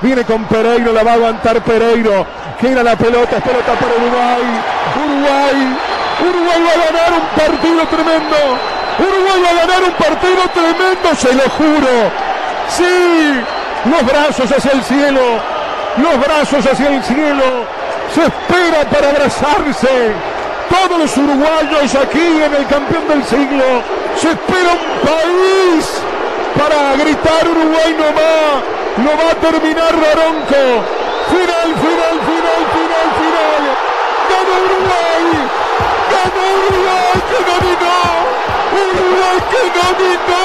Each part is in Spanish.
Viene con Pereiro, la va a aguantar Pereiro. Gira la pelota, es pelota para Uruguay. Uruguay. Uruguay va a ganar un partido tremendo. Uruguay va a ganar un partido tremendo, se lo juro. Sí, los brazos hacia el cielo. Los brazos hacia el cielo. Se espera para abrazarse. Todos los uruguayos aquí en el campeón del siglo. Se espera un país para gritar Uruguay no va. Lo va a terminar Daronco. Final, final, final, final, final. Ganó Uruguay. Ganó Uruguay que dominó. Uruguay que dominó.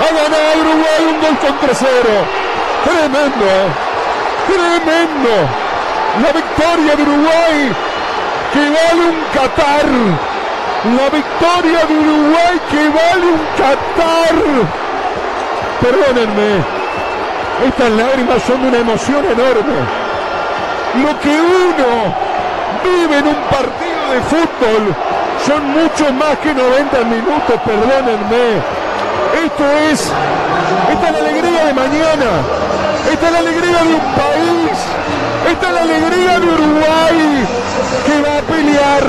Ha ganado Uruguay un gol contra cero. Tremendo. ¿eh? Tremendo. La victoria de Uruguay que vale un Qatar. La victoria de Uruguay que vale un Qatar. Perdónenme, estas lágrimas son de una emoción enorme. Lo que uno vive en un partido de fútbol son mucho más que 90 minutos, perdónenme. Esto es, esta es la alegría de mañana, esta es la alegría de un país, esta es la alegría de Uruguay que va a pelear,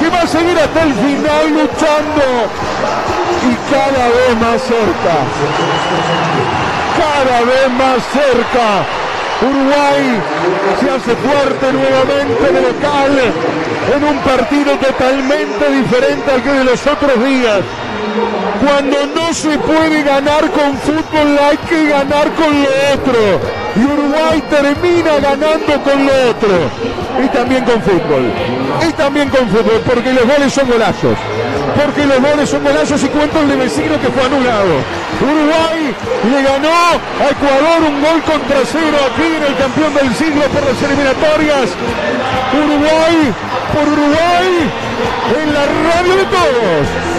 que va a seguir hasta el final luchando y cada vez más cerca, cada vez más cerca. Uruguay se hace fuerte nuevamente de local en un partido totalmente diferente al que de los otros días. Cuando no se puede ganar con fútbol hay que ganar con lo otro. Y Uruguay termina ganando con lo otro. Y también con fútbol. Y también con fútbol, porque los goles son golazos. Porque los goles son golazos y cuento el de vecino que fue anulado. Uruguay le ganó a Ecuador un gol contra cero aquí en el campeón del siglo por las eliminatorias. Uruguay por Uruguay en la radio de todos.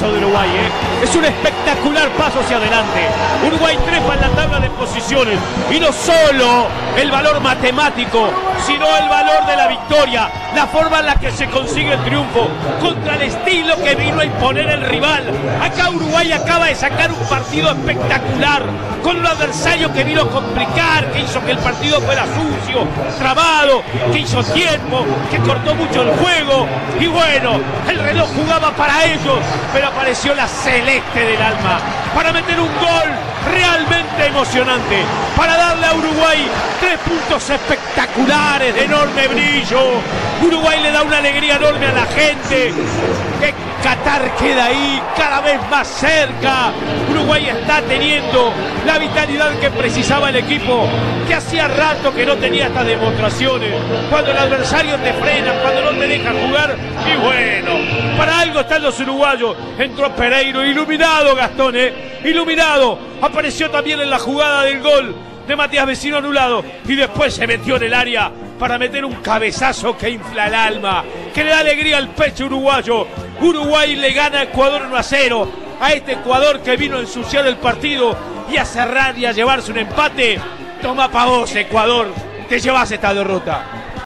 De Uruguay, ¿eh? Es un espectacular paso hacia adelante. Uruguay trepa en la tabla de posiciones. Y no solo el valor matemático, sino el valor de la victoria. La forma en la que se consigue el triunfo. Contra el estilo que vino a imponer el rival. Acá Uruguay acaba de sacar un partido espectacular. Con un adversario que vino a complicar, que hizo que el partido fuera sucio, trabado, que hizo tiempo, que cortó mucho el juego. Y bueno, el reloj jugaba para ellos, pero apareció la celeste del alma para meter un gol realmente emocionante, para darle a Uruguay tres puntos espectaculares de enorme brillo. Uruguay le da una alegría enorme a la gente. Que Qatar queda ahí cada vez más cerca. Uruguay está teniendo la vitalidad que precisaba el equipo, que hacía rato que no tenía estas demostraciones. Cuando el adversario te frena, cuando no te deja jugar. Y bueno, para algo están los uruguayos. Entró Pereiro, iluminado Gastón, ¿eh? iluminado. Apareció también en la jugada del gol de Matías Vecino anulado y después se metió en el área para meter un cabezazo que infla el alma, que le da alegría al pecho uruguayo. Uruguay le gana a Ecuador 1 a 0 a este Ecuador que vino a ensuciar el partido y a cerrar y a llevarse un empate. Toma pa' vos, Ecuador, te llevas esta derrota.